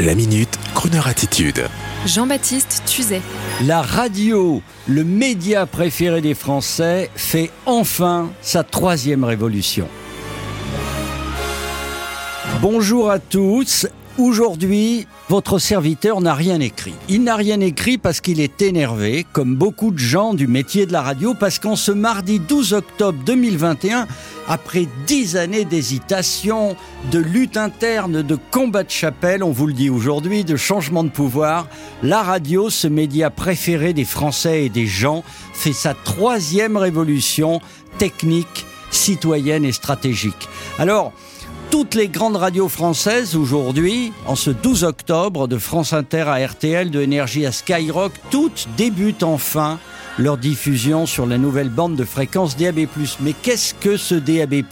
La minute, Kroneur attitude. Jean-Baptiste Tuzet. La radio, le média préféré des Français, fait enfin sa troisième révolution. Bonjour à tous. Aujourd'hui, votre serviteur n'a rien écrit. Il n'a rien écrit parce qu'il est énervé, comme beaucoup de gens du métier de la radio, parce qu'en ce mardi 12 octobre 2021, après dix années d'hésitation, de lutte interne, de combat de chapelle, on vous le dit aujourd'hui, de changement de pouvoir, la radio, ce média préféré des Français et des gens, fait sa troisième révolution technique, citoyenne et stratégique. Alors, toutes les grandes radios françaises aujourd'hui, en ce 12 octobre, de France Inter à RTL, de Énergie à Skyrock, toutes débutent enfin leur diffusion sur la nouvelle bande de fréquence DAB+. Mais qu'est-ce que ce DAB+,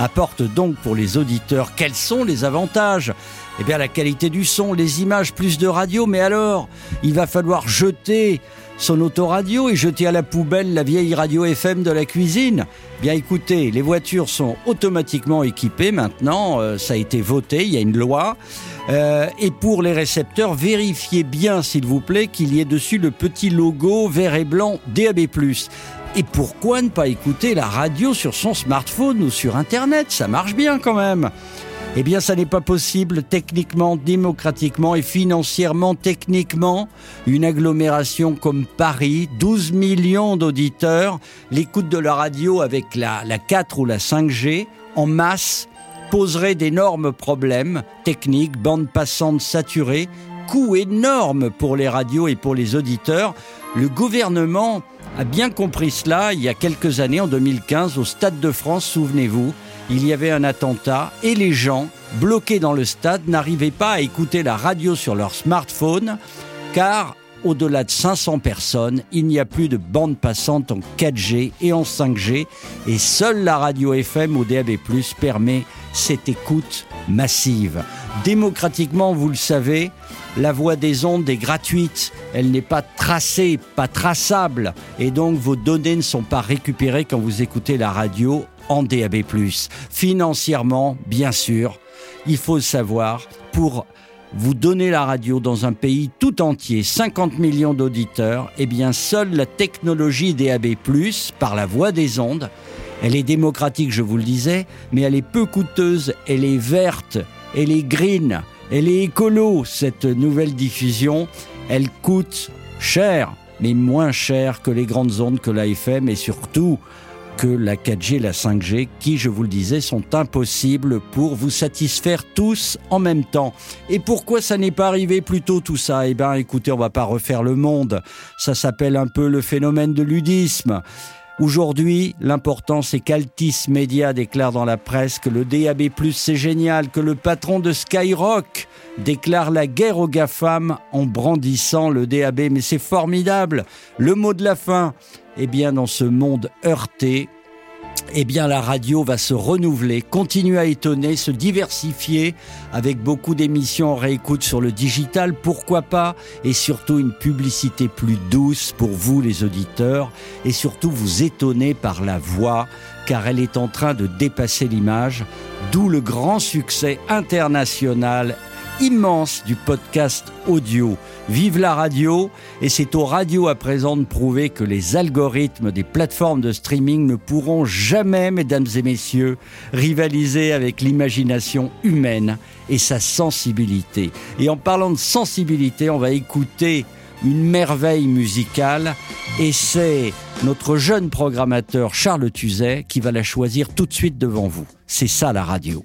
apporte donc pour les auditeurs? Quels sont les avantages? Eh bien la qualité du son, les images, plus de radio, mais alors, il va falloir jeter son autoradio et jeter à la poubelle la vieille radio FM de la cuisine Bien écoutez, les voitures sont automatiquement équipées maintenant, euh, ça a été voté, il y a une loi. Euh, et pour les récepteurs, vérifiez bien s'il vous plaît qu'il y ait dessus le petit logo vert et blanc DAB+. Et pourquoi ne pas écouter la radio sur son smartphone ou sur Internet? Ça marche bien quand même. Eh bien, ça n'est pas possible techniquement, démocratiquement et financièrement, techniquement. Une agglomération comme Paris, 12 millions d'auditeurs, l'écoute de la radio avec la, la 4 ou la 5G en masse poserait d'énormes problèmes techniques, bande passante saturée, coût énorme pour les radios et pour les auditeurs. Le gouvernement a bien compris cela il y a quelques années, en 2015, au Stade de France, souvenez-vous. Il y avait un attentat et les gens, bloqués dans le stade, n'arrivaient pas à écouter la radio sur leur smartphone car au-delà de 500 personnes, il n'y a plus de bande passante en 4G et en 5G et seule la radio FM ou DAB+ permet cette écoute massive. Démocratiquement, vous le savez, la voix des ondes est gratuite, elle n'est pas tracée, pas traçable, et donc vos données ne sont pas récupérées quand vous écoutez la radio en DAB+. Financièrement, bien sûr, il faut savoir, pour vous donner la radio dans un pays tout entier, 50 millions d'auditeurs, eh bien seule la technologie DAB+, par la voix des ondes, elle est démocratique, je vous le disais, mais elle est peu coûteuse, elle est verte, elle est green, elle est écolo, cette nouvelle diffusion. Elle coûte cher, mais moins cher que les grandes ondes, que la FM et surtout que la 4G et la 5G qui, je vous le disais, sont impossibles pour vous satisfaire tous en même temps. Et pourquoi ça n'est pas arrivé plus tôt tout ça? Eh bien écoutez, on va pas refaire le monde. Ça s'appelle un peu le phénomène de ludisme. Aujourd'hui, l'important c'est qu'Altis Media déclare dans la presse que le DAB+, c'est génial, que le patron de Skyrock déclare la guerre aux GAFAM en brandissant le DAB. Mais c'est formidable. Le mot de la fin, eh bien, dans ce monde heurté, eh bien la radio va se renouveler, continuer à étonner, se diversifier avec beaucoup d'émissions en réécoute sur le digital, pourquoi pas, et surtout une publicité plus douce pour vous les auditeurs, et surtout vous étonner par la voix, car elle est en train de dépasser l'image, d'où le grand succès international immense du podcast audio. Vive la radio et c'est aux radios à présent de prouver que les algorithmes des plateformes de streaming ne pourront jamais, mesdames et messieurs, rivaliser avec l'imagination humaine et sa sensibilité. Et en parlant de sensibilité, on va écouter une merveille musicale et c'est notre jeune programmateur Charles Tuzet qui va la choisir tout de suite devant vous. C'est ça la radio.